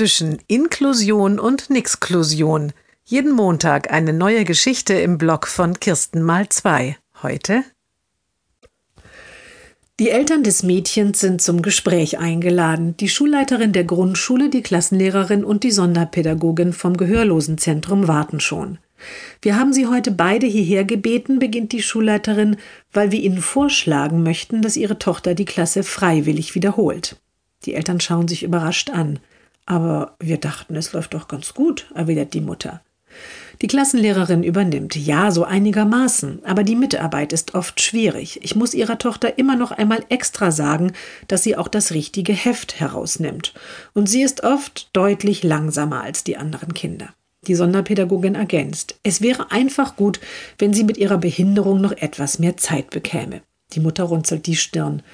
zwischen Inklusion und Nixklusion. Jeden Montag eine neue Geschichte im Blog von Kirsten mal zwei. Heute die Eltern des Mädchens sind zum Gespräch eingeladen. Die Schulleiterin der Grundschule, die Klassenlehrerin und die Sonderpädagogin vom Gehörlosenzentrum warten schon. Wir haben Sie heute beide hierher gebeten, beginnt die Schulleiterin, weil wir Ihnen vorschlagen möchten, dass Ihre Tochter die Klasse freiwillig wiederholt. Die Eltern schauen sich überrascht an. Aber wir dachten, es läuft doch ganz gut, erwidert die Mutter. Die Klassenlehrerin übernimmt, ja, so einigermaßen, aber die Mitarbeit ist oft schwierig. Ich muss ihrer Tochter immer noch einmal extra sagen, dass sie auch das richtige Heft herausnimmt. Und sie ist oft deutlich langsamer als die anderen Kinder. Die Sonderpädagogin ergänzt, es wäre einfach gut, wenn sie mit ihrer Behinderung noch etwas mehr Zeit bekäme. Die Mutter runzelt die Stirn.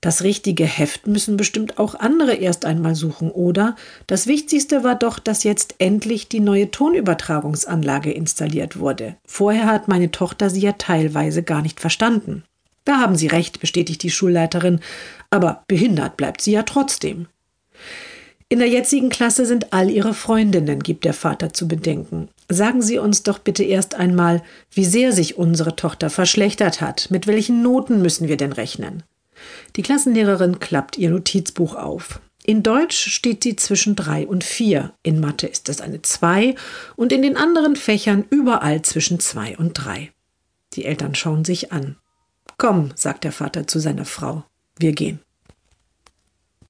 Das richtige Heft müssen bestimmt auch andere erst einmal suchen, oder? Das Wichtigste war doch, dass jetzt endlich die neue Tonübertragungsanlage installiert wurde. Vorher hat meine Tochter sie ja teilweise gar nicht verstanden. Da haben Sie recht, bestätigt die Schulleiterin, aber behindert bleibt sie ja trotzdem. In der jetzigen Klasse sind all ihre Freundinnen, gibt der Vater zu bedenken. Sagen Sie uns doch bitte erst einmal, wie sehr sich unsere Tochter verschlechtert hat. Mit welchen Noten müssen wir denn rechnen? Die Klassenlehrerin klappt ihr Notizbuch auf. In Deutsch steht sie zwischen drei und vier. In Mathe ist es eine zwei und in den anderen Fächern überall zwischen zwei und drei. Die Eltern schauen sich an. Komm, sagt der Vater zu seiner Frau, wir gehen.